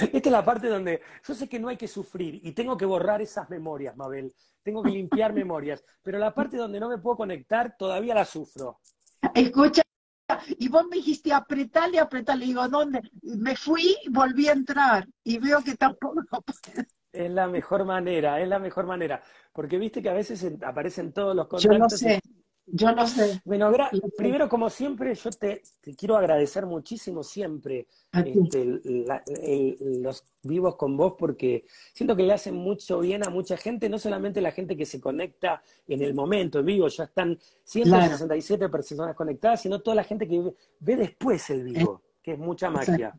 Esta es la parte donde yo sé que no hay que sufrir y tengo que borrar esas memorias, Mabel. Tengo que limpiar memorias. Pero la parte donde no me puedo conectar, todavía la sufro. Escucha, y vos me dijiste apretale, apretale. digo, ¿dónde? Me fui, volví a entrar y veo que tampoco Es la mejor manera, es la mejor manera. Porque viste que a veces aparecen todos los contactos. Yo no sé. Yo no sé. Bueno, primero, como siempre, yo te, quiero agradecer muchísimo siempre este, los vivos con vos, porque siento que le hacen mucho bien a mucha gente, no solamente la gente que se conecta en el momento, en vivo, ya están 167 personas conectadas, sino toda la gente que ve después el vivo, que es mucha magia.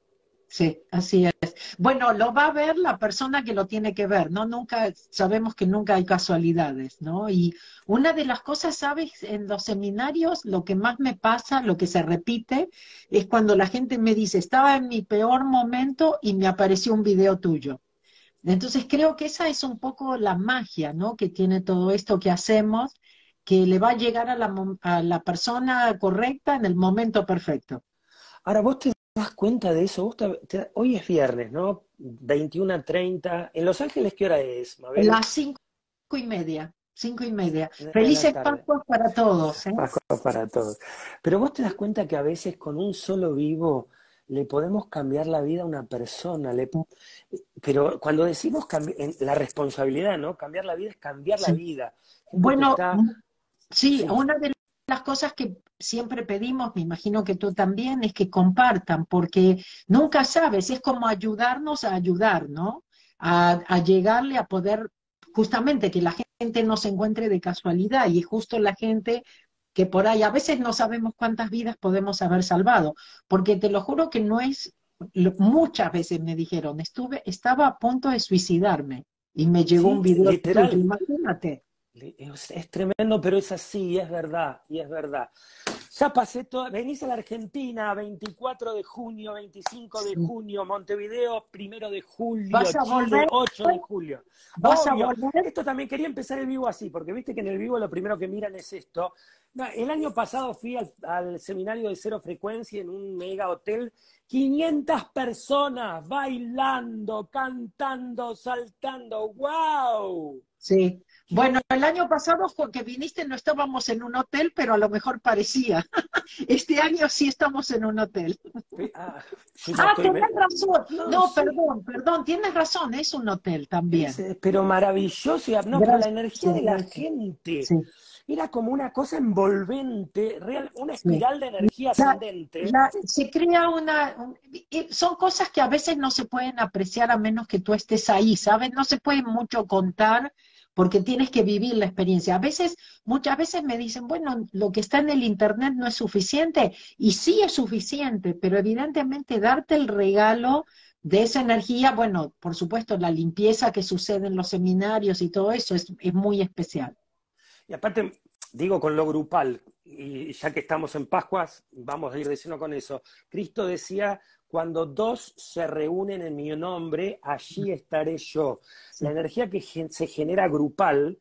Sí, así es. Bueno, lo va a ver la persona que lo tiene que ver, ¿no? Nunca, sabemos que nunca hay casualidades, ¿no? Y una de las cosas, ¿sabes? En los seminarios, lo que más me pasa, lo que se repite, es cuando la gente me dice, estaba en mi peor momento y me apareció un video tuyo. Entonces creo que esa es un poco la magia, ¿no? Que tiene todo esto que hacemos, que le va a llegar a la, a la persona correcta en el momento perfecto. Ahora, vos te das cuenta de eso? hoy es viernes, ¿no? 21 a 30. ¿En Los Ángeles qué hora es, Mabel? Las cinco y media. Cinco y media. Felices Pascuas para todos. ¿eh? Pascuas para todos. Pero vos te das cuenta que a veces con un solo vivo le podemos cambiar la vida a una persona. Pero cuando decimos la responsabilidad, ¿no? Cambiar la vida es cambiar la vida. Bueno, sí, una de las cosas que siempre pedimos, me imagino que tú también, es que compartan, porque nunca sabes, es como ayudarnos a ayudar, ¿no? A, llegarle a poder, justamente que la gente no se encuentre de casualidad y justo la gente que por ahí a veces no sabemos cuántas vidas podemos haber salvado, porque te lo juro que no es, muchas veces me dijeron, estuve, estaba a punto de suicidarme y me llegó un video, literal. imagínate. Es, tremendo, pero es así, es verdad, y es verdad. Ya pasé todo, venís a la Argentina 24 de junio, 25 de junio, Montevideo, primero de julio, Chile, 8 de julio. ¿Vas a? Esto también quería empezar el vivo así, porque viste que en el vivo lo primero que miran es esto. El año pasado fui al, al seminario de cero frecuencia en un mega hotel 500 personas bailando, cantando, saltando. ¡Wow! Sí. Bueno, el año pasado que viniste no estábamos en un hotel, pero a lo mejor parecía. Este año sí estamos en un hotel. Ah, ah tienes razón. No, perdón, perdón, tienes razón, es un hotel también. pero maravilloso, no, pero la energía de la gente. Era como una cosa envolvente, real, una espiral de energía ascendente. se crea una... son cosas que a veces no se pueden apreciar a menos que tú estés ahí, ¿sabes? No se puede mucho contar porque tienes que vivir la experiencia. A veces, muchas veces me dicen, bueno, lo que está en el Internet no es suficiente, y sí es suficiente, pero evidentemente darte el regalo de esa energía, bueno, por supuesto, la limpieza que sucede en los seminarios y todo eso es, es muy especial. Y aparte, digo con lo grupal, y ya que estamos en Pascuas, vamos a ir diciendo con eso. Cristo decía, cuando dos se reúnen en mi nombre, allí estaré yo. La energía que se genera grupal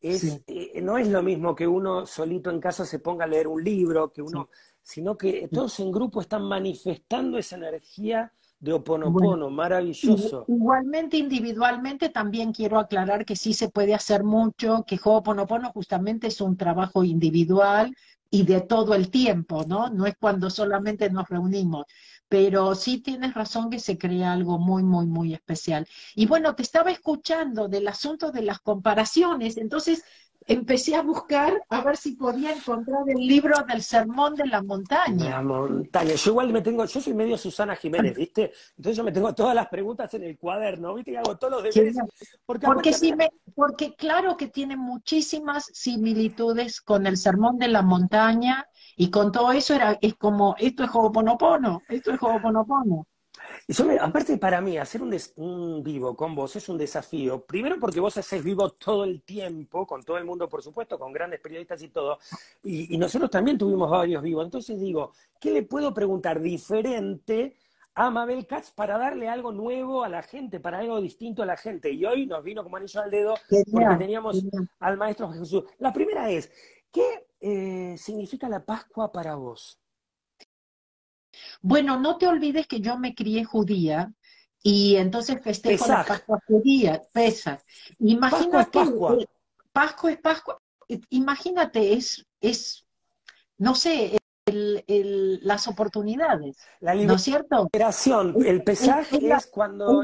es, eh, no es lo mismo que uno solito en casa se ponga a leer un libro, que uno, sino que todos en grupo están manifestando esa energía de Oponopono, maravilloso. Igualmente, individualmente, también quiero aclarar que sí se puede hacer mucho, que Ho'oponopono justamente es un trabajo individual y de todo el tiempo, ¿no? No es cuando solamente nos reunimos pero sí tienes razón que se crea algo muy, muy, muy especial. Y bueno, te estaba escuchando del asunto de las comparaciones, entonces empecé a buscar a ver si podía encontrar el libro del Sermón de la Montaña. La montaña. Yo igual me tengo, yo soy medio Susana Jiménez, ¿viste? Entonces yo me tengo todas las preguntas en el cuaderno, ¿viste? Y hago todos los deberes. Porque, porque, me, porque claro que tiene muchísimas similitudes con el Sermón de la Montaña y con todo eso era, es como, esto es Ho'oponopono, esto es Ho'oponopono. Aparte para mí, hacer un, vivo con vos es un desafío. Primero porque vos haces vivo todo el tiempo, con todo el mundo, por supuesto, con grandes periodistas y todo. Y, nosotros también tuvimos varios vivos. Entonces digo, ¿qué le puedo preguntar diferente a Mabel Katz para darle algo nuevo a la gente, para algo distinto a la gente? Y hoy nos vino como anillo al dedo porque teníamos al maestro Jesús. La primera es, ¿qué eh, significa la Pascua para vos? Bueno, no te olvides que yo me crié judía y entonces festejo la Pascua judía, pesa. Imagínate, Pascua es Pascua. es Pascua. Imagínate, es, es no sé, las oportunidades, la ¿no es cierto? Liberación, el pesaje es, cuando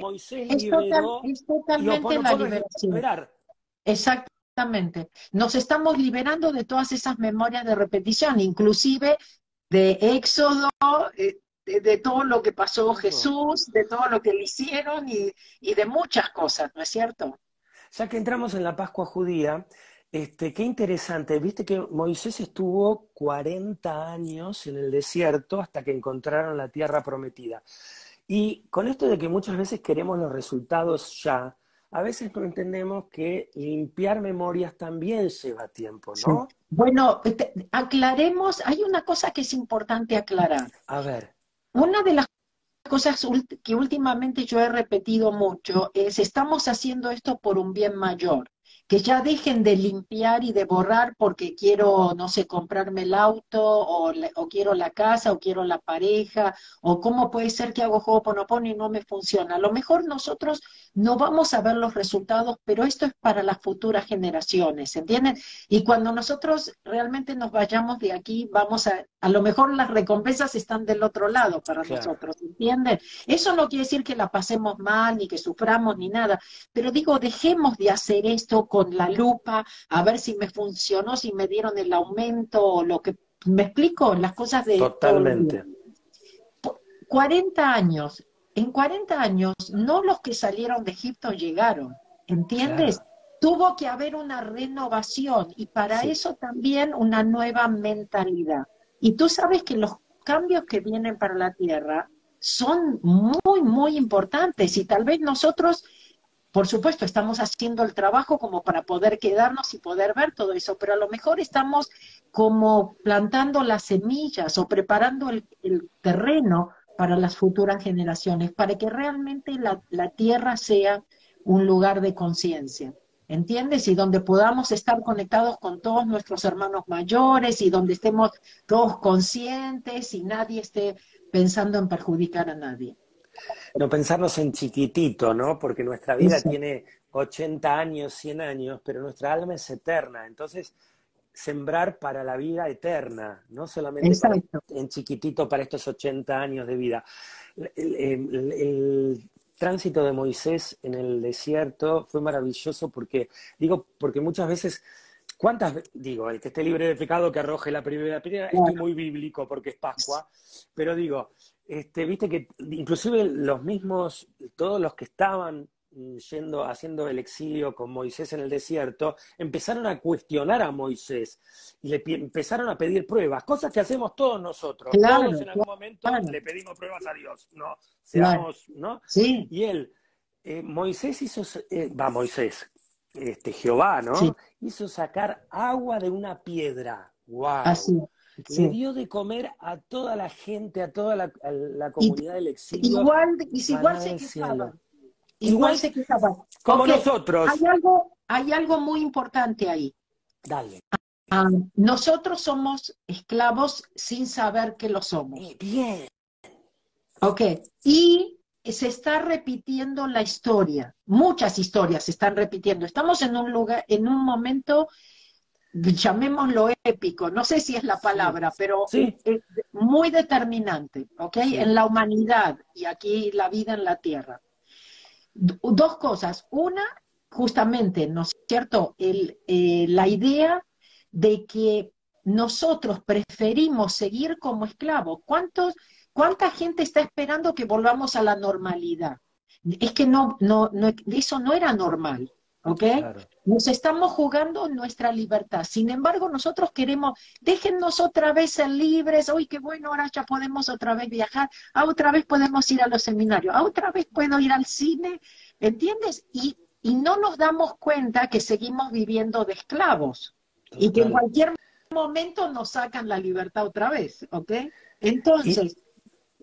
Moisés es, es totalmente la liberación. Exactamente. Nos estamos liberando de todas esas memorias de repetición, inclusive de Éxodo, eh, de, todo lo que pasó Jesús, de todo lo que le hicieron y, y de muchas cosas, ¿no es cierto? Ya que entramos en la Pascua judía, este, qué interesante, viste que Moisés estuvo 40 años en el desierto hasta que encontraron la tierra prometida. Y con esto de que muchas veces queremos los resultados ya, a veces no entendemos que limpiar memorias también lleva tiempo, ¿no? Bueno, aclaremos, hay una cosa que es importante aclarar. A ver. Una de las cosas que últimamente yo he repetido mucho es, estamos haciendo esto por un bien mayor que ya dejen de limpiar y de borrar porque quiero, no sé, comprarme el auto o, o quiero la casa o quiero la pareja o cómo puede ser que hago juego Ponopono y no me funciona. A lo mejor nosotros no vamos a ver los resultados, pero esto es para las futuras generaciones, ¿entienden? Y cuando nosotros realmente nos vayamos de aquí, vamos a, a lo mejor las recompensas están del otro lado para nosotros, ¿entienden? Eso no quiere decir que la pasemos mal, ni que suframos, ni nada, pero digo, dejemos de hacer esto con la lupa, a ver si me funcionó, si me dieron el aumento o lo que... ¿Me explico? Las cosas de... Totalmente. 40 años. En 40 años, no los que salieron de Egipto llegaron, ¿entiendes? Tuvo que haber una renovación y para eso también una nueva mentalidad. Y tú sabes que los cambios que vienen para la Tierra son muy, muy importantes y tal vez nosotros por supuesto, estamos haciendo el trabajo como para poder quedarnos y poder ver todo eso, pero a lo mejor estamos como plantando las semillas o preparando el, terreno para las futuras generaciones, para que realmente la, la tierra sea un lugar de conciencia. ¿entiendes? Y donde podamos estar conectados con todos nuestros hermanos mayores y donde estemos todos conscientes y nadie esté pensando en perjudicar a nadie. No pensarnos en chiquitito, ¿no? Porque nuestra vida tiene 80 años, 100 años, pero nuestra alma es eterna. Entonces, sembrar para la vida eterna, no solamente en chiquitito para estos 80 años de vida. El, tránsito de Moisés en el desierto fue maravilloso porque, digo, porque muchas veces ¿Cuántas, digo, el que esté libre de pecado que arroje la primera piedra? Esto muy bíblico porque es Pascua, pero digo, este, viste que inclusive los mismos, todos los que estaban yendo, haciendo el exilio con Moisés en el desierto, empezaron a cuestionar a Moisés y le empezaron a pedir pruebas, cosas que hacemos todos nosotros. todos en algún momento le pedimos pruebas a Dios, ¿no? Seamos, ¿no? Sí. Y él, eh, Moisés hizo, eh, va, Moisés, este, Jehová, ¿no? Hizo sacar agua de una piedra. ¡Wow! Así. Le dio de comer a toda la gente, a toda la, comunidad del exilio. Igual, igual se quejaban. Igual, se quejaban. Como nosotros. Hay algo, hay algo muy importante ahí. Dale. Ah, nosotros somos esclavos sin saber que lo somos. Bien. Ok. Y se está repitiendo la historia. Muchas historias se están repitiendo. Estamos en un lugar, en un momento llamémoslo épico, no sé si es la palabra, pero muy determinante, ¿ok? En la humanidad y aquí la vida en la Tierra. Dos cosas. Una, justamente, ¿no es cierto? El, eh, la idea de que nosotros preferimos seguir como esclavos. ¿Cuántos, ¿Cuánta gente está esperando que volvamos a la normalidad? Es que no, no, no eso no era normal. ¿Ok? Nos estamos jugando nuestra libertad. Sin embargo, nosotros queremos, déjennos otra vez ser libres, uy, qué bueno, ahora ya podemos otra vez viajar, ah, otra vez podemos ir a los seminarios, ah, otra vez puedo ir al cine, ¿entiendes? Y, y no nos damos cuenta que seguimos viviendo de esclavos y que en cualquier momento nos sacan la libertad otra vez, ¿ok? Entonces,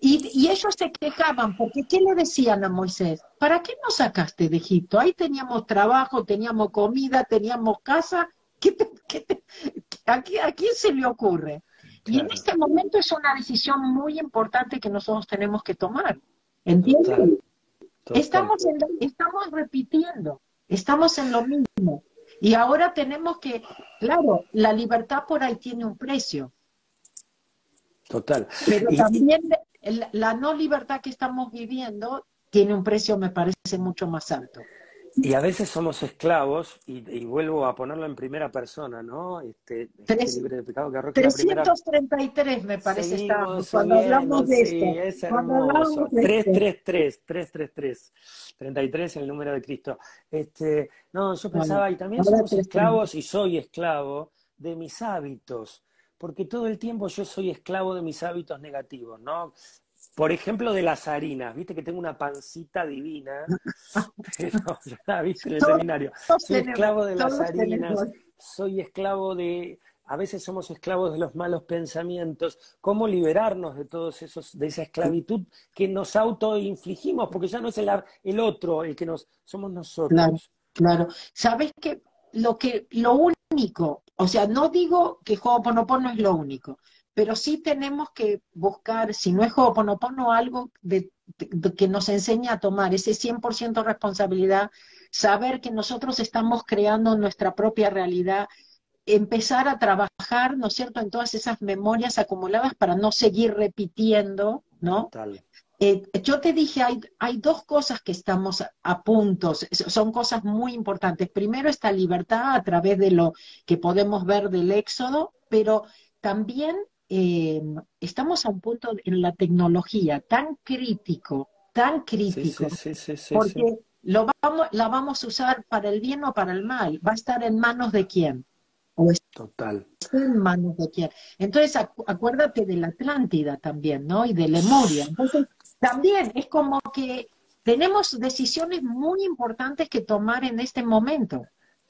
y, ellos se quejaban, porque ¿qué le decían a Moisés? ¿Para qué nos sacaste de Egipto? Ahí teníamos trabajo, teníamos comida, teníamos casa. ¿Qué a, quién se le ocurre? Y en este momento es una decisión muy importante que nosotros tenemos que tomar. ¿Entiendes? Estamos, estamos repitiendo, estamos en lo mismo. Y ahora tenemos que, claro, la libertad por ahí tiene un precio. Total. Pero también la no libertad que estamos viviendo tiene un precio, me parece, mucho más alto. Y a veces somos esclavos, y, vuelvo a ponerlo en primera persona, ¿no? Este, este libre de pecado que 333 me parece estamos cuando hablamos de sí, esto. Es hermoso. 333, 333, 33 el número de Cristo. Este, no, yo pensaba, y también somos esclavos, y soy esclavo de mis hábitos porque todo el tiempo yo soy esclavo de mis hábitos negativos, ¿no? Por ejemplo, de las harinas, viste que tengo una pancita divina, pero ya la viste en el seminario. Soy esclavo de las harinas, soy esclavo de, a veces somos esclavos de los malos pensamientos. ¿Cómo liberarnos de todos esos, de esa esclavitud que nos autoinfligimos? Porque ya no es el, el otro el que nos, somos nosotros. Claro, claro. Sabes que lo que, lo único, o sea, no digo que Ho'oponopono es lo único, pero sí tenemos que buscar, si no es Ho'oponopono, algo de, que nos enseña a tomar ese 100% responsabilidad, saber que nosotros estamos creando nuestra propia realidad, empezar a trabajar, ¿no es cierto?, en todas esas memorias acumuladas para no seguir repitiendo, ¿no? Eh, yo te dije, hay, hay dos cosas que estamos a, puntos, son cosas muy importantes. Primero, esta libertad a través de lo que podemos ver del éxodo, pero también eh, estamos a un punto en la tecnología tan crítico, tan crítico, porque lo vamos, la vamos a usar para el bien o para el mal, va a estar en manos de quién. Total. En manos de quién. Entonces, acuérdate de la Atlántida también, ¿no? Y de Lemuria. Entonces, también es como que tenemos decisiones muy importantes que tomar en este momento.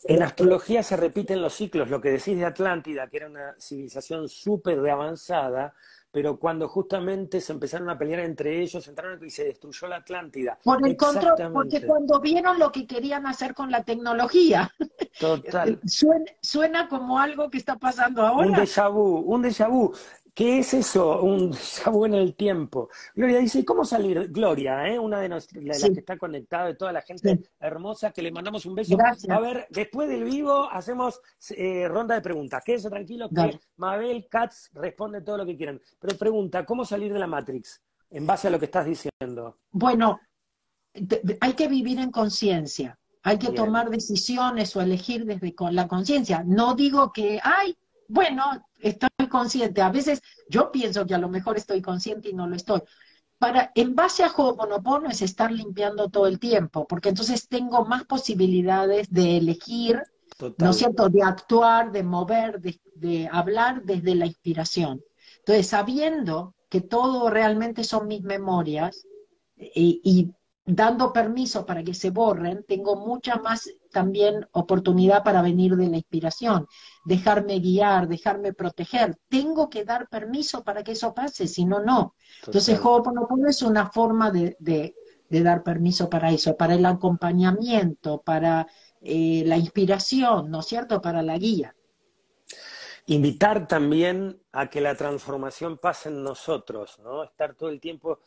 En astrología se repiten los ciclos, lo que decís de Atlántida, que era una civilización súper avanzada, pero cuando justamente se empezaron a pelear entre ellos, entraron y se destruyó la Atlántida. Por el control, porque cuando vieron lo que querían hacer con la tecnología. Total. Suena, como algo que está pasando ahora. Un déjà vu, un déjà vu. ¿Qué es eso? Un déjà en el tiempo. Gloria dice, ¿cómo salir? Gloria, ¿eh? una de, las que está conectada, de toda la gente hermosa, que le mandamos un beso. A ver, después del vivo hacemos eh, ronda de preguntas. Quédese tranquilo que Mabel Katz responde todo lo que quieran. Pero pregunta, ¿cómo salir de la Matrix? En base a lo que estás diciendo. Bueno, hay que vivir en conciencia. Hay que tomar decisiones o elegir desde la conciencia. No digo que, ay, bueno, estoy consciente. A veces yo pienso que a lo mejor estoy consciente y no lo estoy. Para, en base a Ho'oponopono es estar limpiando todo el tiempo, porque entonces tengo más posibilidades de elegir, ¿no es cierto?, de actuar, de mover, de, hablar desde la inspiración. Entonces, sabiendo que todo realmente son mis memorias eh, y dando permiso para que se borren, tengo mucha más también oportunidad para venir de la inspiración, dejarme guiar, dejarme proteger. Tengo que dar permiso para que eso pase, si no, no. Entonces, Ho'oponopono es una forma de, de, dar permiso para eso, para el acompañamiento, para eh, la inspiración, ¿no es cierto?, para la guía. Invitar también a que la transformación pase en nosotros, ¿no? Estar todo el tiempo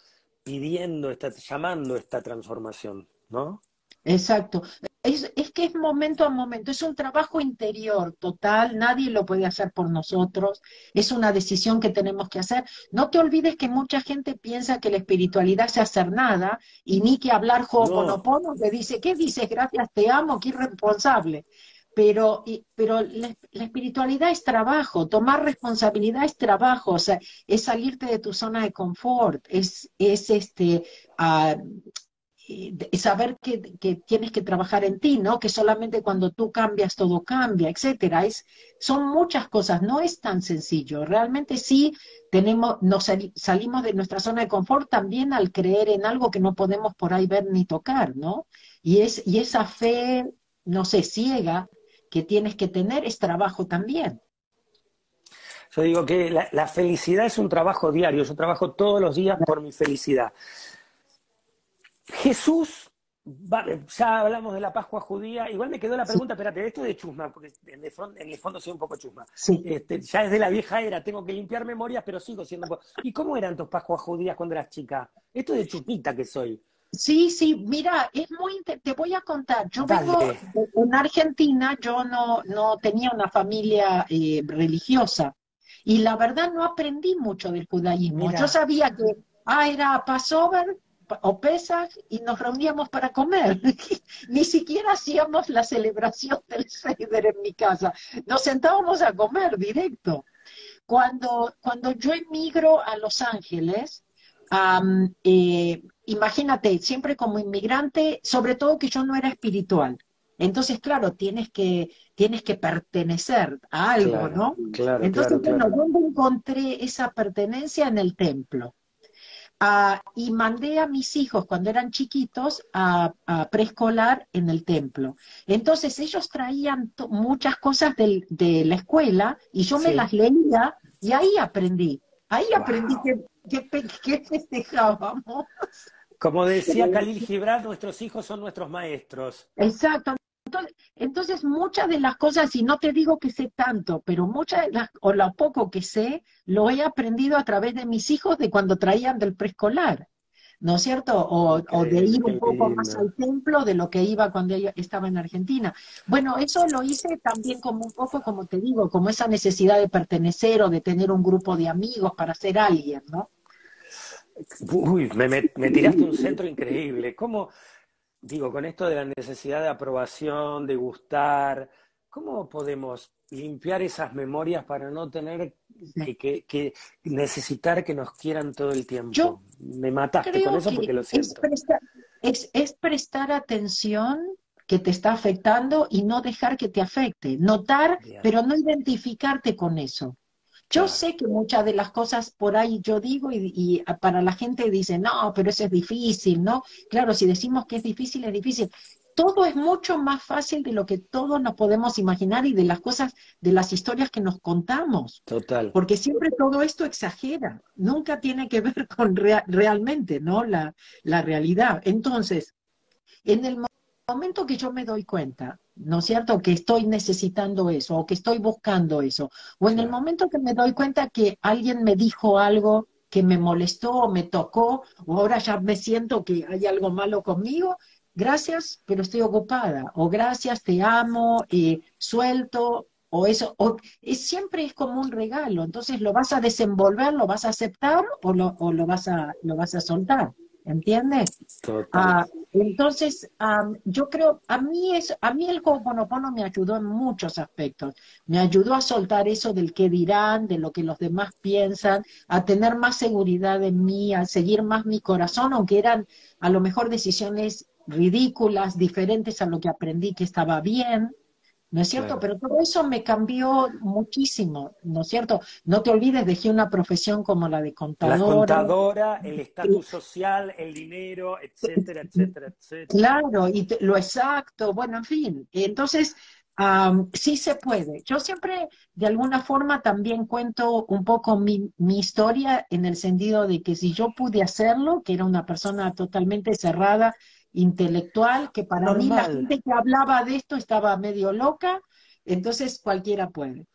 pidiendo, está llamando esta transformación, ¿no? Exacto. Es, es, que es momento a momento, es un trabajo interior total, nadie lo puede hacer por nosotros, es una decisión que tenemos que hacer. No te olvides que mucha gente piensa que la espiritualidad es hacer nada y ni que hablar Ho'oponopono, le dice, ¿qué dices? Gracias, te amo, qué irresponsable pero, pero la, espiritualidad es trabajo, tomar responsabilidad es trabajo, o sea, es salirte de tu zona de confort, es, es este, uh, saber que, que, tienes que trabajar en ti, ¿no? Que solamente cuando tú cambias todo cambia, etcétera. Es, son muchas cosas, no es tan sencillo. Realmente sí tenemos, nos salimos de nuestra zona de confort también al creer en algo que no podemos por ahí ver ni tocar, ¿no? Y, es, y esa fe, no sé, ciega, que tienes que tener es trabajo también. Yo digo que la, felicidad es un trabajo diario, yo trabajo todos los días por mi felicidad. Jesús ya hablamos de la Pascua judía. Igual me quedó la pregunta, espérate, esto de chusma, porque en el, fondo, en el fondo soy un poco chusma. Este, ya es de la vieja era, tengo que limpiar memorias, pero sigo siendo. ¿Y cómo eran tus Pascuas judías cuando eras chica? Esto de chupita que soy. Sí, sí, mira, es muy, te voy a contar, yo vengo en Argentina, yo no, no tenía una familia eh, religiosa y la verdad no aprendí mucho del judaísmo. Yo sabía que, ah, era Passover o Pesach y nos reuníamos para comer. Ni siquiera hacíamos la celebración del Seder en mi casa, nos sentábamos a comer directo. Cuando, cuando yo emigro a Los Ángeles, eh, imagínate, siempre como inmigrante, sobre todo que yo no era espiritual. Entonces, claro, tienes que, tienes que pertenecer a algo, ¿no? Claro, Entonces, bueno, ¿dónde encontré esa pertenencia? En el templo. Ah, y mandé a mis hijos cuando eran chiquitos a, preescolar en el templo. Entonces ellos traían muchas cosas de la escuela y yo me las leía y ahí aprendí. Ahí aprendí que ¿Qué, festejábamos? Como decía Khalil Gibran, nuestros hijos son nuestros maestros. Exacto. Entonces, muchas de las cosas, y no te digo que sé tanto, pero muchas de las, o lo poco que sé, lo he aprendido a través de mis hijos de cuando traían del preescolar. ¿no es cierto? O, de ir un poco más al templo de lo que iba cuando ella estaba en Argentina. Bueno, eso lo hice también como un poco, como te digo, como esa necesidad de pertenecer o de tener un grupo de amigos para ser alguien, ¿no? Uy, me, me tiraste un centro increíble. ¿Cómo, digo, con esto de la necesidad de aprobación, de gustar, cómo podemos limpiar esas memorias para no tener que, necesitar que nos quieran todo el tiempo. Yo Me mataste con eso porque lo siento. Es prestar, atención que te está afectando y no dejar que te afecte. Notar, pero no identificarte con eso. Yo sé que muchas de las cosas por ahí yo digo y, y, para la gente dice, no, pero eso es difícil, ¿no? Claro, si decimos que es difícil, es difícil todo es mucho más fácil de lo que todos nos podemos imaginar y de las cosas, de las historias que nos contamos. Total. Porque siempre todo esto exagera, nunca tiene que ver con realmente, ¿no? La, la realidad. Entonces, en el momento que yo me doy cuenta, ¿no es cierto?, que estoy necesitando eso o que estoy buscando eso, o en el momento que me doy cuenta que alguien me dijo algo que me molestó o me tocó, o ahora ya me siento que hay algo malo conmigo, gracias, pero estoy ocupada, o gracias, te amo, eh, suelto, o eso, o es, siempre es como un regalo, entonces lo vas a desenvolver, lo vas a aceptar o lo, o lo, vas, a, lo vas a soltar, ¿entiendes? Ah, entonces, yo creo, a mí, es, a mí el Ho'oponopono me ayudó en muchos aspectos, me ayudó a soltar eso del qué dirán, de lo que los demás piensan, a tener más seguridad en mí, a seguir más mi corazón, aunque eran a lo mejor decisiones ridículas, diferentes a lo que aprendí que estaba bien, ¿no es cierto? Pero todo eso me cambió muchísimo, ¿no es cierto? No te olvides, dejé una profesión como la de contadora. La contadora, el estatus social, el dinero, etcétera, etcétera, etcétera. Claro, y lo exacto, bueno, en fin. Entonces, sí se puede. Yo siempre, de alguna forma, también cuento un poco mi, mi, historia en el sentido de que si yo pude hacerlo, que era una persona totalmente cerrada intelectual, que para mí la gente que hablaba de esto estaba medio loca, entonces cualquiera puede.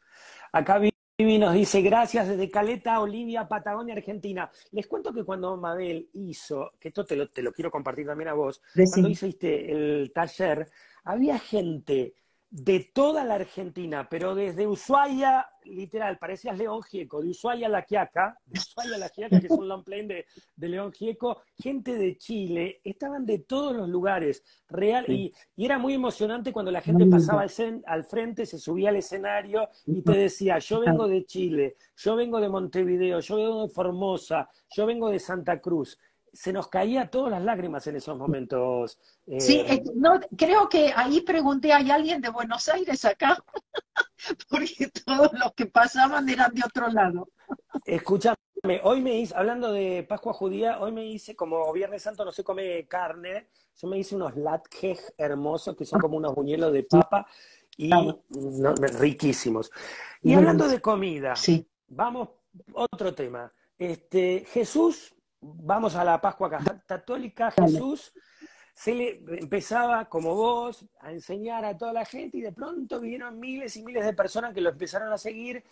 Acá Vivi nos dice, gracias desde Caleta, Olivia, Patagonia, Argentina. Les cuento que cuando Mabel hizo, que esto te lo, te lo quiero compartir también a vos, cuando hiciste el taller, había gente de toda la Argentina, pero desde Ushuaia, literal, parecías León Gieco, de Ushuaia a La Quiaca, de Ushuaia a La Quiaca, que es un long plane de, de, León Gieco, gente de Chile, estaban de todos los lugares, real, y, era muy emocionante cuando la gente pasaba al, al frente, se subía al escenario y te decía, yo vengo de Chile, yo vengo de Montevideo, yo vengo de Formosa, yo vengo de Santa Cruz se nos caía todas las lágrimas en esos momentos. Eh. Sí, no, creo que ahí pregunté, ¿hay alguien de Buenos Aires acá? Porque todos los que pasaban eran de otro lado. Escúchame, hoy me hice, hablando de Pascua Judía, hoy me hice, como Viernes Santo no se come carne, yo me hice unos latkej hermosos, que son como unos buñuelos de papa, y riquísimos. Y hablando de comida, sí. vamos, otro tema. Este, Jesús vamos a la Pascua Católica, Jesús se le empezaba, como vos, a enseñar a toda la gente y de pronto vinieron miles y miles de personas que lo empezaron a seguir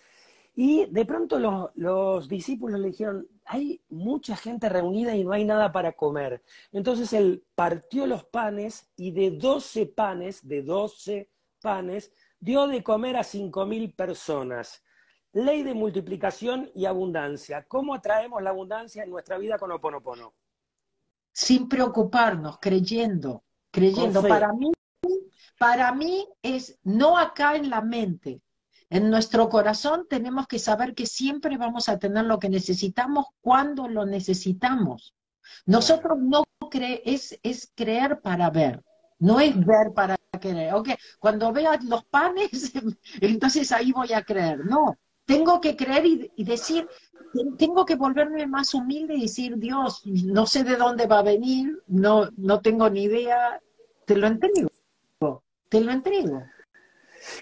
y de pronto los, los, discípulos le dijeron, hay mucha gente reunida y no hay nada para comer. Entonces él partió los panes y de doce panes, de doce panes, dio de comer a cinco mil personas. Ley de multiplicación y abundancia. ¿Cómo atraemos la abundancia en nuestra vida con Oponopono? Sin preocuparnos, creyendo, creyendo. Para mí, para mí es no acá en la mente. En nuestro corazón tenemos que saber que siempre vamos a tener lo que necesitamos cuando lo necesitamos. Nosotros no creemos, es, es creer para ver, no es ver para creer. Okay, cuando veas los panes, entonces ahí voy a creer. No, tengo que creer y, decir, tengo que volverme más humilde y decir, Dios, no sé de dónde va a venir, no, no tengo ni idea, te lo entrego, te lo entrego.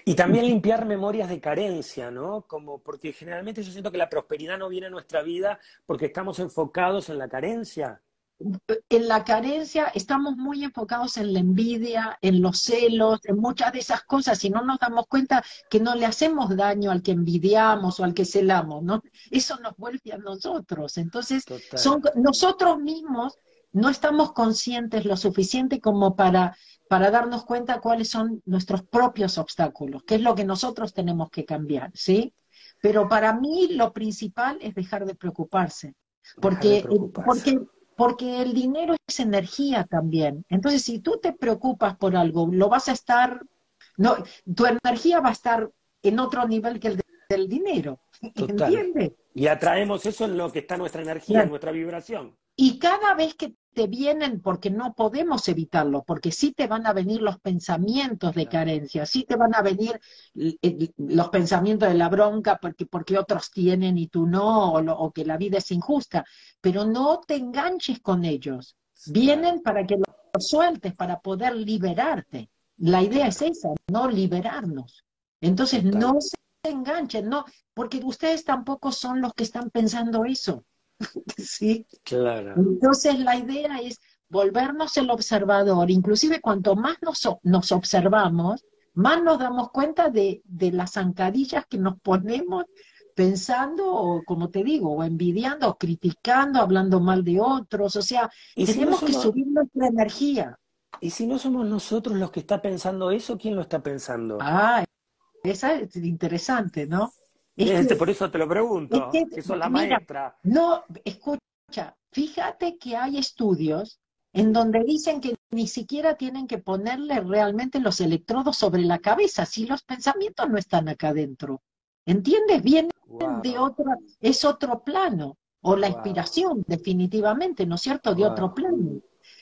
Y también limpiar memorias de carencia, ¿no? Como porque generalmente yo siento que la prosperidad no viene a nuestra vida porque estamos enfocados en la carencia en la carencia estamos muy enfocados en la envidia, en los celos, en muchas de esas cosas y no nos damos cuenta que no le hacemos daño al que envidiamos o al que celamos, ¿no? Eso nos vuelve a nosotros. Entonces, son, nosotros mismos no estamos conscientes lo suficiente como para, para darnos cuenta cuáles son nuestros propios obstáculos, qué es lo que nosotros tenemos que cambiar, ¿sí? Pero para mí lo principal es dejar de preocuparse. Porque, porque porque el dinero es energía también. Entonces, si tú te preocupas por algo, lo vas a estar, no, tu energía va a estar en otro nivel que el del dinero. ¿Entiendes? Y atraemos eso en lo que está nuestra energía, en nuestra vibración. Y cada vez que te vienen, porque no podemos evitarlo, porque sí te van a venir los pensamientos de carencia, sí te van a venir los pensamientos de la bronca porque, porque otros tienen y tú no, o, que la vida es injusta, pero no te enganches con ellos. Vienen para que los sueltes, para poder liberarte. La idea es esa, no liberarnos. Entonces, no se enganchen, no, porque ustedes tampoco son los que están pensando eso. ¿sí? Claro. Entonces la idea es volvernos el observador, inclusive cuanto más nos, nos observamos, más nos damos cuenta de, de, las zancadillas que nos ponemos pensando, o como te digo, o envidiando, o criticando, hablando mal de otros, o sea, tenemos que subir nuestra energía. ¿Y si no somos nosotros los que está pensando eso, quién lo está pensando? Ah, esa es interesante, ¿no? Este, por eso te lo pregunto, que, que la maestra. No, escucha, fíjate que hay estudios en donde dicen que ni siquiera tienen que ponerle realmente los electrodos sobre la cabeza, si los pensamientos no están acá adentro. ¿Entiendes? Vienen de otro, es otro plano, o la inspiración, definitivamente, ¿no es cierto? De otro plano.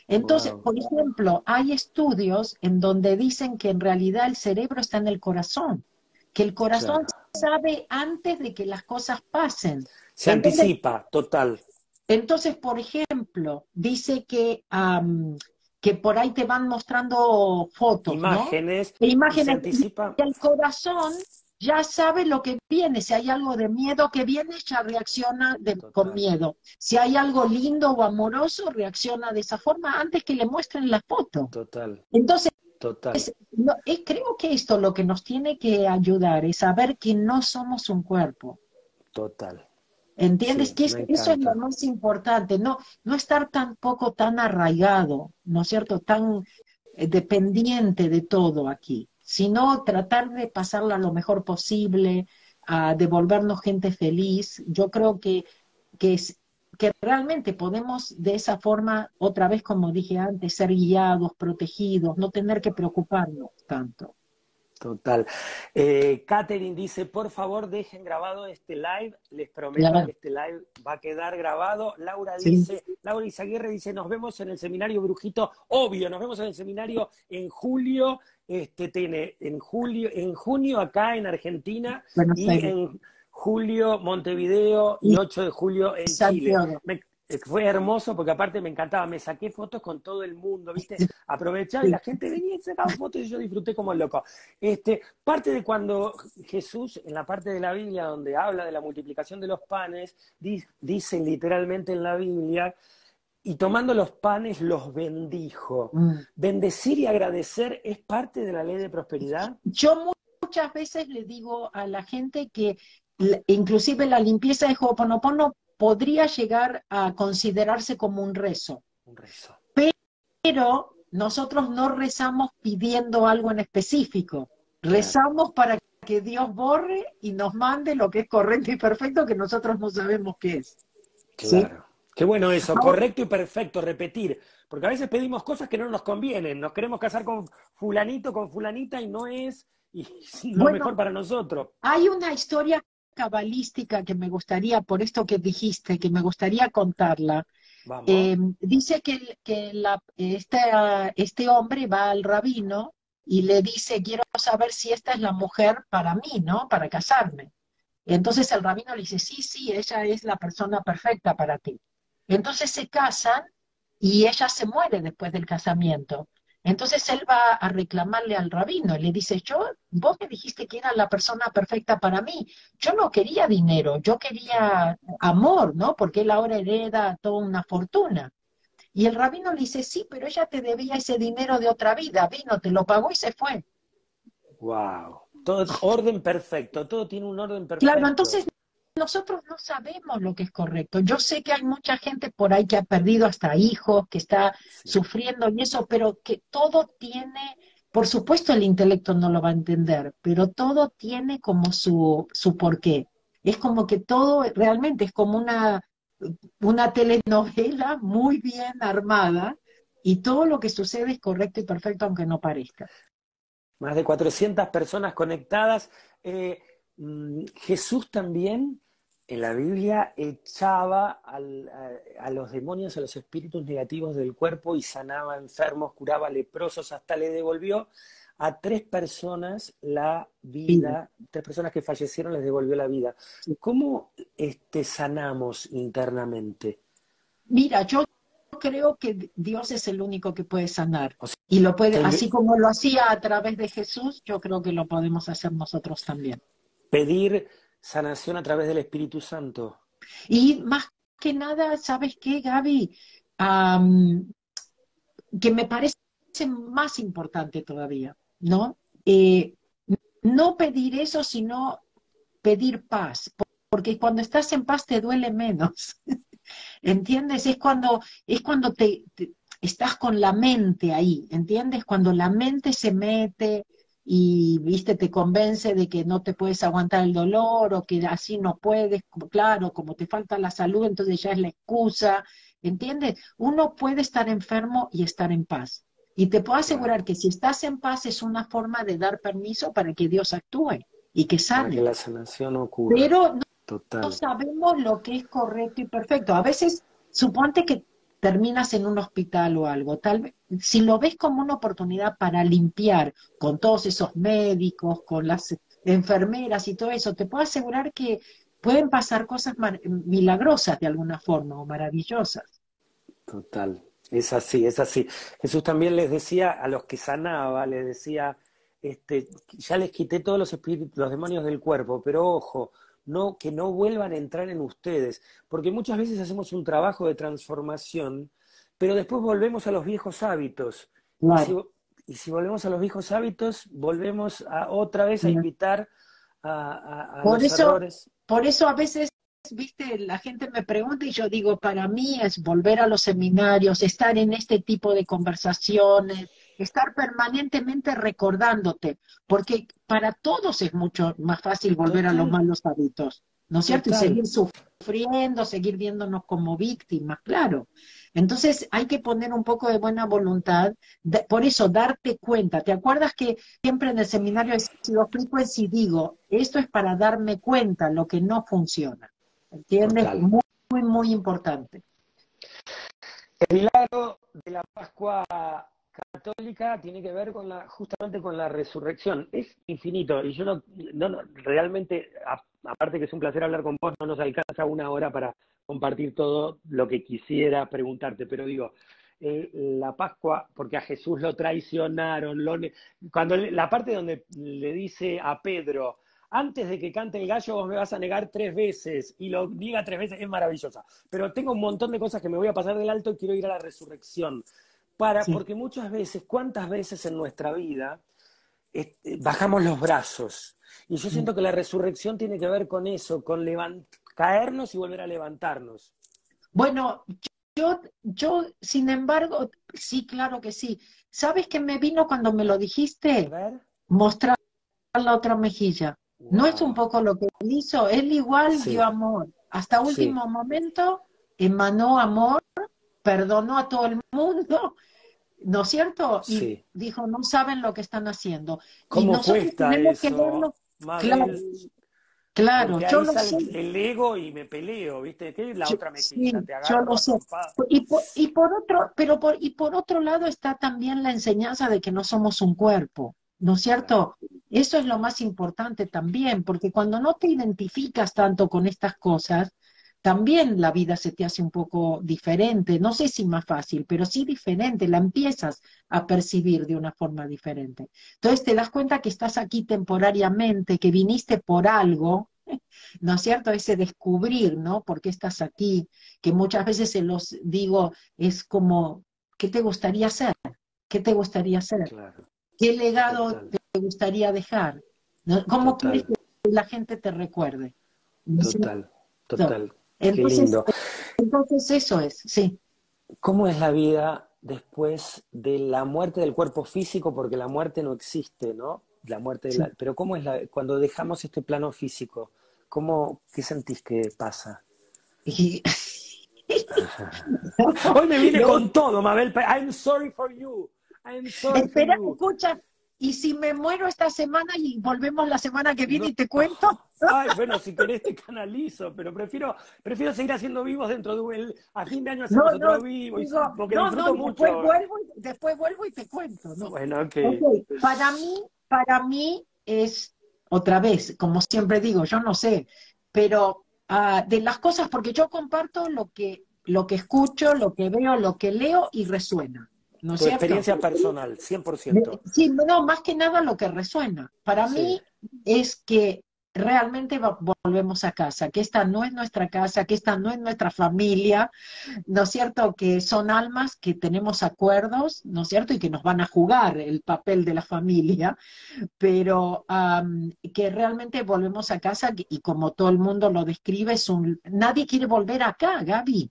Entonces, por ejemplo, hay estudios en donde dicen que en realidad el cerebro está en el corazón, que el corazón sabe antes de que las cosas pasen. Se anticipa, total. Entonces, por ejemplo, dice que, que por ahí te van mostrando fotos. Imágenes. ¿no? Imágenes. Se anticipa. el corazón ya sabe lo que viene. Si hay algo de miedo que viene, ya reacciona con miedo. Si hay algo lindo o amoroso, reacciona de esa forma antes que le muestren la foto. Total. Entonces, Total. Eh, creo que esto lo que nos tiene que ayudar es saber que no somos un cuerpo. Total. ¿Entiendes? que eso es lo más importante, no, no estar tampoco tan arraigado, ¿no es cierto? Tan eh, dependiente de todo aquí, sino tratar de pasarla lo mejor posible, a devolvernos gente feliz. Yo creo que, que es, que realmente podemos de esa forma, otra vez como dije antes, ser guiados, protegidos, no tener que preocuparnos tanto. Total. Eh, Catherine dice, por favor dejen grabado este live, les prometo que este live va a quedar grabado. Laura dice, Laura Izaguirre dice, nos vemos en el seminario Brujito, obvio, nos vemos en el seminario en julio, este tiene en julio, en junio acá en Argentina y en julio Montevideo y 8 de julio en Chile. Eh, fue hermoso porque aparte me encantaba, me saqué fotos con todo el mundo, ¿viste? Aprovechaba y la gente venía y sacaba fotos y yo disfruté como loco. Este, parte de cuando Jesús, en la parte de la Biblia donde habla de la multiplicación de los panes, dice literalmente en la Biblia y tomando los panes los bendijo. Mm. ¿Bendecir y agradecer es parte de la ley de prosperidad? Yo muchas veces le digo a la gente que inclusive la limpieza de Ho'oponopono podría llegar a considerarse como un rezo. Un rezo. Pero nosotros no rezamos pidiendo algo en específico. Rezamos para que Dios borre y nos mande lo que es correcto y perfecto que nosotros no sabemos qué es. Claro. Qué bueno eso, correcto y perfecto, repetir. Porque a veces pedimos cosas que no nos convienen. Nos queremos casar con fulanito, con fulanita y no es lo mejor para nosotros. Hay una historia cabalística que me gustaría, por esto que dijiste, que me gustaría contarla. Eh, dice que, que la, este, este hombre va al rabino y le dice, quiero saber si esta es la mujer para mí, ¿no? Para casarme. Entonces el rabino le dice, sí, sí, ella es la persona perfecta para ti. Entonces se casan y ella se muere después del casamiento. Entonces él va a reclamarle al rabino y le dice, yo, vos me dijiste que era la persona perfecta para mí. Yo no quería dinero, yo quería amor, ¿no? Porque él ahora hereda toda una fortuna. Y el rabino le dice, sí, pero ella te debía ese dinero de otra vida, vino, te lo pagó y se fue. Wow. Todo es orden perfecto, todo tiene un orden perfecto. Claro, entonces nosotros no sabemos lo que es correcto. Yo sé que hay mucha gente por ahí que ha perdido hasta hijos, que está sufriendo y eso, pero que todo tiene, por supuesto el intelecto no lo va a entender, pero todo tiene como su, su porqué. Es como que todo realmente es como una, una telenovela muy bien armada y todo lo que sucede es correcto y perfecto aunque no parezca. Más de 400 personas conectadas. Eh, Jesús también en la Biblia echaba a, los demonios, a los espíritus negativos del cuerpo y sanaba enfermos, curaba leprosos, hasta le devolvió a tres personas la vida, tres personas que fallecieron les devolvió la vida. ¿Cómo este, sanamos internamente? Mira, yo creo que Dios es el único que puede sanar. y lo puede, así como lo hacía a través de Jesús, yo creo que lo podemos hacer nosotros también. Pedir sanación a través del Espíritu Santo. Y más que nada, ¿sabes qué, Gaby? que me parece más importante todavía, ¿no? Eh, no pedir eso, sino pedir paz, porque cuando estás en paz te duele menos. ¿Entiendes? Es cuando, es cuando te, estás con la mente ahí, ¿entiendes? Cuando la mente se mete y viste te convence de que no te puedes aguantar el dolor o que así no puedes, claro, como te falta la salud, entonces ya es la excusa, ¿entiendes? Uno puede estar enfermo y estar en paz. Y te puedo asegurar que si estás en paz es una forma de dar permiso para que Dios actúe y que sane. Para que la sanación ocurra. Pero no sabemos lo que es correcto y perfecto. A veces, suponte que terminas en un hospital o algo. Tal vez, si lo ves como una oportunidad para limpiar con todos esos médicos, con las enfermeras y todo eso, te puedo asegurar que pueden pasar cosas milagrosas de alguna forma o maravillosas. Total, es así, es así. Jesús también les decía a los que sanaba, les decía, este, ya les quité todos los espíritus, los demonios del cuerpo, pero ojo, no, que no vuelvan a entrar en ustedes, porque muchas veces hacemos un trabajo de transformación, pero después volvemos a los viejos hábitos. Y, si, volvemos a los viejos hábitos, volvemos a, otra vez a invitar a, por los eso, errores. Por eso a veces viste, la gente me pregunta y yo digo, para mí es volver a los seminarios, estar en este tipo de conversaciones, estar permanentemente recordándote, porque para todos es mucho más fácil volver a los malos hábitos, ¿no es cierto? Y seguir sufriendo, seguir viéndonos como víctimas, claro. Entonces hay que poner un poco de buena voluntad, por eso darte cuenta. ¿Te acuerdas que siempre en el seminario sido frequency digo, esto es para darme cuenta lo que no funciona? ¿Entiendes? Muy, muy, muy importante. El milagro de la Pascua católica tiene que ver con la, justamente con la resurrección. Es infinito y yo no, no, realmente, aparte que es un placer hablar con vos, no nos alcanza una hora para compartir todo lo que quisiera preguntarte, pero digo, eh, la Pascua, porque a Jesús lo traicionaron, lo, cuando la parte donde le dice a Pedro, antes de que cante el gallo vos me vas a negar tres veces y lo diga tres veces, es maravillosa. Pero tengo un montón de cosas que me voy a pasar del alto y quiero ir a la resurrección. Para, Porque muchas veces, ¿cuántas veces en nuestra vida este, bajamos los brazos? Y yo siento que la resurrección tiene que ver con eso, con caernos y volver a levantarnos. Bueno, yo, yo, sin embargo, sí, claro que sí. ¿Sabes qué me vino cuando me lo dijiste? Mostrar la otra mejilla. ¿No es un poco lo que hizo? Él igual dio amor. Hasta último momento emanó amor, perdonó a todo el mundo, ¿no es cierto? Y dijo, no saben lo que están haciendo. ¿Cómo cuesta eso? Claro, yo lo sé. El ego y me peleo, ¿viste? ¿Qué es la otra mejilla? Sí, yo lo sé. Y por, y por otro, pero por, y por otro lado está también la enseñanza de que no somos un cuerpo, ¿no es cierto? Eso es lo más importante también, porque cuando no te identificas tanto con estas cosas, también la vida se te hace un poco diferente, no sé si más fácil, pero sí diferente, la empiezas a percibir de una forma diferente. Entonces te das cuenta que estás aquí temporariamente, que viniste por algo, ¿no es cierto? Ese descubrir, ¿no? ¿Por qué estás aquí? Que muchas veces se los digo, es como, ¿qué te gustaría hacer? ¿Qué te gustaría hacer? ¿Qué legado te gustaría dejar? ¿Cómo quieres que la gente te recuerde? Total, total. Entonces, entonces eso es, sí. ¿Cómo es la vida después de la muerte del cuerpo físico? Porque la muerte no existe, ¿no? La muerte de la... Pero ¿cómo es la... cuando dejamos este plano físico? ¿Cómo, ¿Qué sentís que pasa? Hoy me vine con todo, Mabel. I'm sorry for you. I'm sorry Espera, for you. escucha, y si me muero esta semana y volvemos la semana que viene y te cuento. Ay, bueno, si querés te canalizo, pero prefiero, prefiero seguir haciendo vivos dentro de un, a fin de año hacemos no, otro vivo, porque no, disfruto mucho. Después vuelvo, después vuelvo y te cuento. Bueno, okay. ok. Para mí, para mí es, otra vez, como siempre digo, yo no sé, pero uh, de las cosas, porque yo comparto lo que, lo que escucho, lo que veo, lo que leo y resuena. ¿No tu experiencia personal, 100%. Sí, no, más que nada lo que resuena. Para mí es que realmente volvemos a casa, que esta no es nuestra casa, que esta no es nuestra familia, ¿no es cierto? Que son almas que tenemos acuerdos, ¿no es cierto? Y que nos van a jugar el papel de la familia, pero que realmente volvemos a casa y como todo el mundo lo describe, es un... Nadie quiere volver acá, Gaby.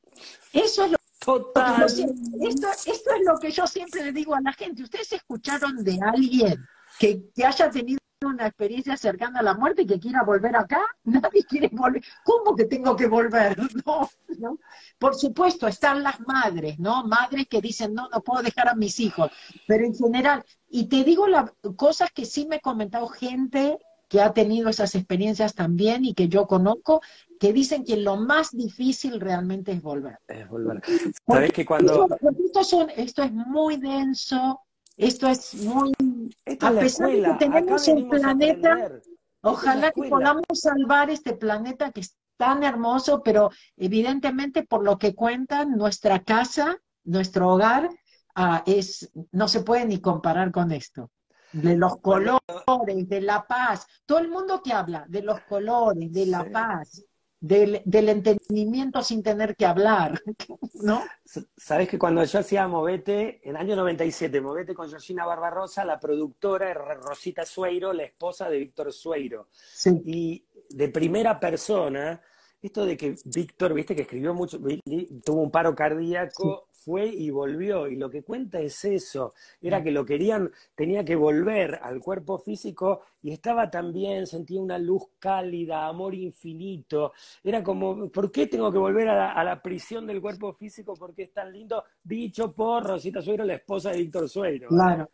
Eso es lo Total. Esto, esto es lo que yo siempre le digo a la gente. ¿Ustedes escucharon de alguien que, que haya tenido una experiencia cercana a la muerte y que quiera volver acá? Nadie quiere volver. ¿Cómo que tengo que volver? No, no. Por supuesto, están las madres, ¿no? Madres que dicen, no, no puedo dejar a mis hijos. Pero en general, y te digo las cosas que sí me ha comentado gente que ha tenido esas experiencias también y que yo conozco, que dicen que lo más difícil realmente es volver. Es volver. Sabes que cuando... Esto, es muy denso, esto es muy... a pesar de que tenemos el planeta, ojalá que podamos salvar este planeta que es tan hermoso, pero evidentemente por lo que cuentan, nuestra casa, nuestro hogar, ah, es, no se puede ni comparar con esto de los colores, de la paz. Todo el mundo que habla de los colores, de la paz, del, entendimiento sin tener que hablar, ¿no? Sabes que cuando yo hacía Movete, en el año 97, Movete con Georgina Barbarosa, la productora era Rosita Sueiro, la esposa de Víctor Sueiro. Y de primera persona, esto de que Víctor, viste que escribió mucho, tuvo un paro cardíaco, fue y volvió. Y lo que cuenta es eso, era que lo querían, tenía que volver al cuerpo físico y estaba también, sentía una luz cálida, amor infinito. Era como, ¿por qué tengo que volver a la, prisión del cuerpo físico? Porque es tan lindo, dicho por Rosita Suero, la esposa de Víctor Suero. Claro.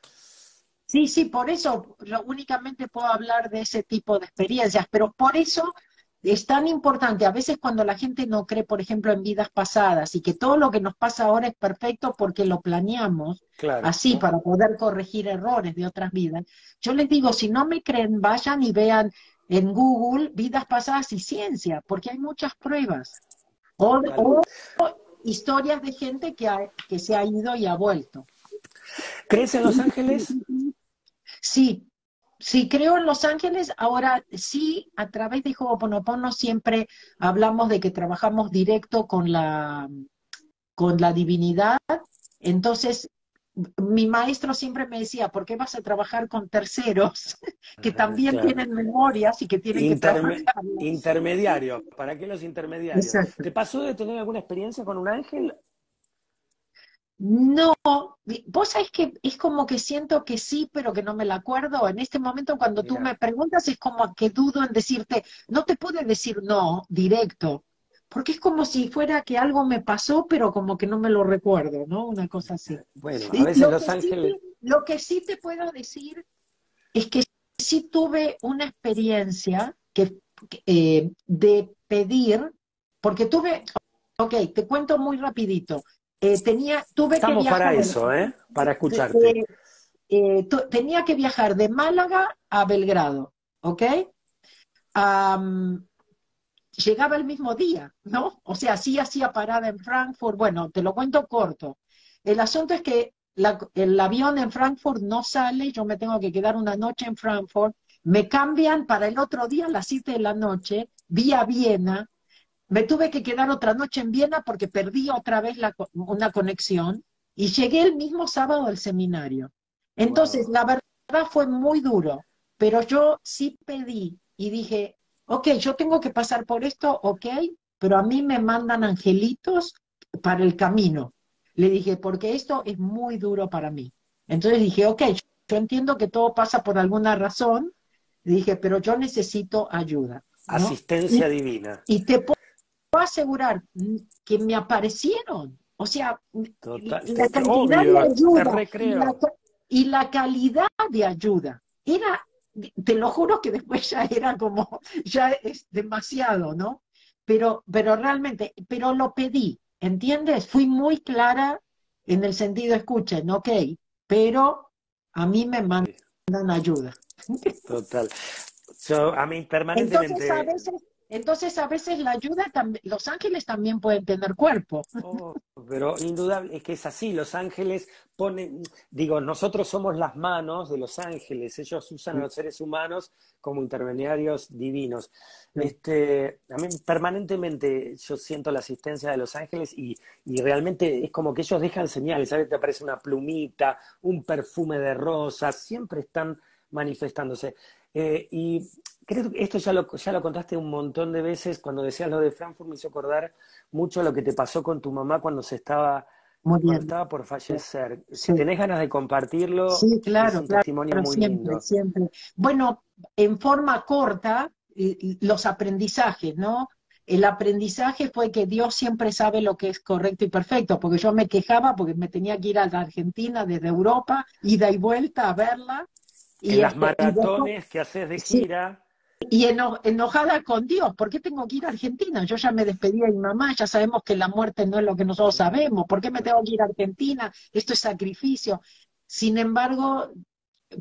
Sí, sí, por eso únicamente puedo hablar de ese tipo de experiencias, pero por eso es tan importante, a veces cuando la gente no cree, por ejemplo, en vidas pasadas y que todo lo que nos pasa ahora es perfecto porque lo planeamos así para poder corregir errores de otras vidas, yo les digo, si no me creen, vayan y vean en Google vidas pasadas y ciencia, porque hay muchas pruebas. O, historias de gente que, que se ha ido y ha vuelto. ¿Crees en los ángeles? Sí, Sí, creo en Los Ángeles. Ahora sí, a través de Ho'oponopono siempre hablamos de que trabajamos directo con la, con la divinidad. Entonces, mi maestro siempre me decía, ¿por qué vas a trabajar con terceros que también tienen memorias y que tienen que trabajar? Intermediarios, ¿para qué los intermediarios? ¿Te pasó de tener alguna experiencia con un ángel no, vos sabés que es como que siento que sí, pero que no me la acuerdo. En este momento cuando tú me preguntas es como que dudo en decirte, no te puedo decir no directo, porque es como si fuera que algo me pasó, pero como que no me lo recuerdo, ¿no? Una cosa así. Bueno, a veces Los Ángeles... lo que sí te puedo decir es que sí tuve una experiencia que, eh, de pedir, porque tuve, ok, te cuento muy rapidito. Eh, tenía, tuve Estamos que para eso, ¿eh? Para escucharte. Eh, tenía que viajar de Málaga a Belgrado, ¿ok? llegaba el mismo día, ¿no? O sea, sí hacía parada en Frankfurt. Bueno, te lo cuento corto. El asunto es que el avión en Frankfurt no sale, yo me tengo que quedar una noche en Frankfurt, me cambian para el otro día a las 7 de la noche, vía Viena, me tuve que quedar otra noche en Viena porque perdí otra vez una conexión y llegué el mismo sábado al seminario. Entonces, la verdad fue muy duro, pero yo sí pedí y dije, ok, yo tengo que pasar por esto, ok, pero a mí me mandan angelitos para el camino. Le dije, porque esto es muy duro para mí. Entonces dije, ok, yo entiendo que todo pasa por alguna razón. Dije, pero yo necesito ayuda. Asistencia divina. Y te puedo asegurar que me aparecieron. O sea, la cantidad de ayuda y la, calidad de ayuda era, te lo juro que después ya era como, ya es demasiado, ¿no? Pero, pero realmente, pero lo pedí, ¿entiendes? Fui muy clara en el sentido, escuchen, ok, pero a mí me mandan ayuda. Total. a mí permanentemente... Entonces, a veces entonces, a veces la ayuda, los ángeles también pueden tener cuerpo. Oh, pero indudable, es que es así, los ángeles ponen, digo, nosotros somos las manos de los ángeles, ellos usan a los seres humanos como intermediarios divinos. Este, a mí permanentemente yo siento la asistencia de los ángeles y, y realmente es como que ellos dejan señales, ¿sabes? Te aparece una plumita, un perfume de rosas, siempre están manifestándose. Eh, y creo que esto ya lo, ya lo contaste un montón de veces, cuando decías lo de Frankfurt me hizo acordar mucho lo que te pasó con tu mamá cuando se estaba, estaba por fallecer. Si tenés ganas de compartirlo, sí, claro, es un testimonio muy siempre, lindo. Siempre. Bueno, en forma corta, los aprendizajes, ¿no? El aprendizaje fue que Dios siempre sabe lo que es correcto y perfecto, porque yo me quejaba porque me tenía que ir a la Argentina desde Europa, ida y vuelta a verla, y en las este, maratones que haces de gira. Y enojada con Dios, ¿por qué tengo que ir a Argentina? Yo ya me despedí de mi mamá, ya sabemos que la muerte no es lo que nosotros sabemos, ¿por qué me tengo que ir a Argentina? Esto es sacrificio. Sin embargo,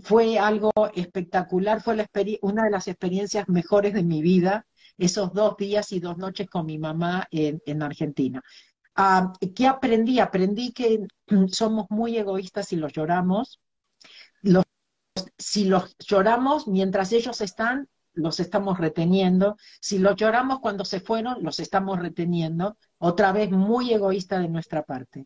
fue algo espectacular, fue la una de las experiencias mejores de mi vida, esos dos días y dos noches con mi mamá en, Argentina. Ah, ¿Qué aprendí? Aprendí que somos muy egoístas y los lloramos, los si los lloramos mientras ellos están, los estamos reteniendo. Si los lloramos cuando se fueron, los estamos reteniendo. Otra vez muy egoísta de nuestra parte.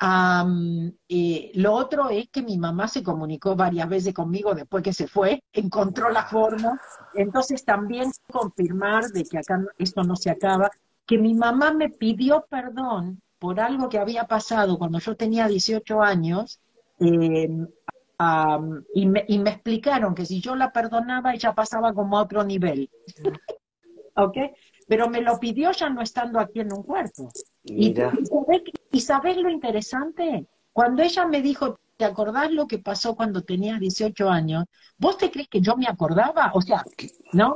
lo otro es que mi mamá se comunicó varias veces conmigo después que se fue, encontró la forma. Entonces también confirmar de que acá esto no se acaba, que mi mamá me pidió perdón por algo que había pasado cuando yo tenía 18 años, eh, y, me, y, me, explicaron que si yo la perdonaba, ella pasaba como a otro nivel. ¿Ok? Pero me lo pidió ya no estando aquí en un cuerpo. Y, y, sabes, lo interesante? Cuando ella me dijo, ¿te acordás lo que pasó cuando tenía 18 años? ¿Vos te crees que yo me acordaba? O sea, ¿no?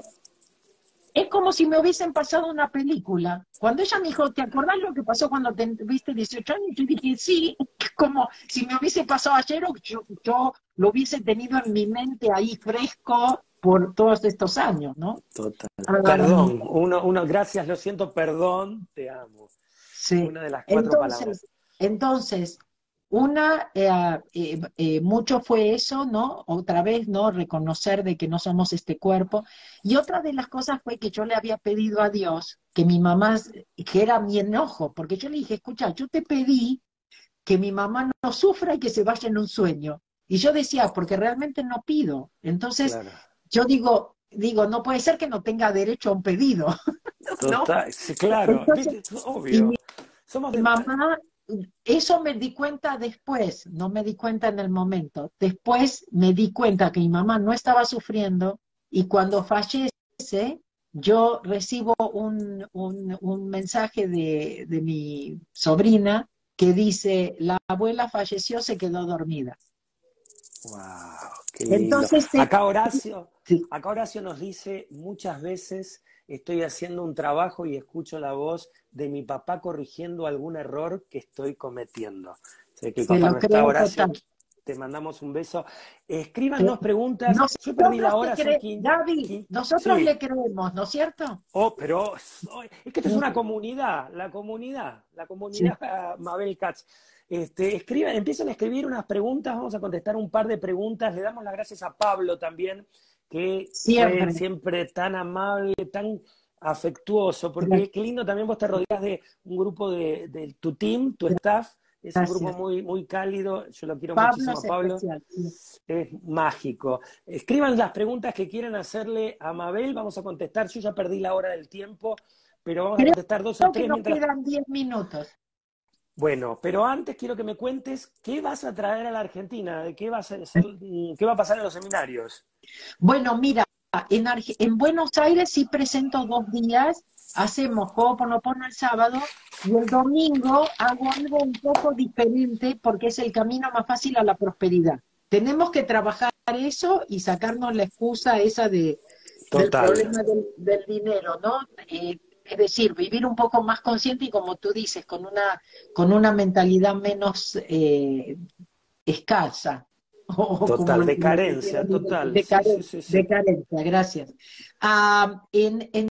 Es como si me hubiesen pasado una película. Cuando ella me dijo, ¿te acordás lo que pasó cuando tuviste 18 años? Yo dije, sí, como si me hubiese pasado ayer o yo, yo lo hubiese tenido en mi mente ahí fresco por todos estos años, ¿no? Total. Ah, perdón, uno, uno, gracias, lo siento, perdón, te amo. Sí. Una de las cuatro entonces, palabras. Entonces, Una, eh, eh, eh, mucho fue eso, ¿no? Otra vez, ¿no? Reconocer de que no somos este cuerpo. Y otra de las cosas fue que yo le había pedido a Dios que mi mamá, que era mi enojo, porque yo le dije, escucha, yo te pedí que mi mamá no sufra y que se vaya en un sueño. Y yo decía, porque realmente no pido. Entonces, yo digo, digo, no puede ser que no tenga derecho a un pedido. Total, sí, claro, obvio. Somos de... mamá eso me di cuenta después, no me di cuenta en el momento. Después me di cuenta que mi mamá no estaba sufriendo y cuando fallece, yo recibo un, un, mensaje de, de, mi sobrina que dice, la abuela falleció, se quedó dormida. Wow, qué lindo. Entonces, acá Horacio, acá Horacio nos dice muchas veces estoy haciendo un trabajo y escucho la voz de mi papá corrigiendo algún error que estoy cometiendo. Sé que papá no está, Horacio, te mandamos un beso. Escríbanos preguntas. Yo perdí la hora. David, nosotros le creemos, ¿no es cierto? Oh, pero es que esto es una comunidad, la comunidad, la comunidad Mabel Katz. Este, escriban, empiezan a escribir unas preguntas, vamos a contestar un par de preguntas. Le damos las gracias a Pablo también, que siempre, siempre tan amable, tan afectuoso, porque qué lindo también vos te rodeas de un grupo de, tu team, tu staff, es un grupo muy, muy cálido, yo lo quiero muchísimo Pablo, es mágico. Escriban las preguntas que quieran hacerle a Mabel, vamos a contestar, yo ya perdí la hora del tiempo, pero vamos a contestar dos o tres mientras... quedan diez minutos. Bueno, pero antes quiero que me cuentes qué vas a traer a la Argentina, de qué, vas a hacer, qué va a pasar en los seminarios. Bueno, mira, en, en Buenos Aires sí presento dos días, hacemos Ho'oponopono el sábado y el domingo hago algo un poco diferente porque es el camino más fácil a la prosperidad. Tenemos que trabajar eso y sacarnos la excusa esa de, del problema del, dinero, ¿no? Eh, es decir, vivir un poco más consciente y como tú dices, con una, con una mentalidad menos eh, escasa. total, de carencia, total. De, carencia, gracias. Ah, en,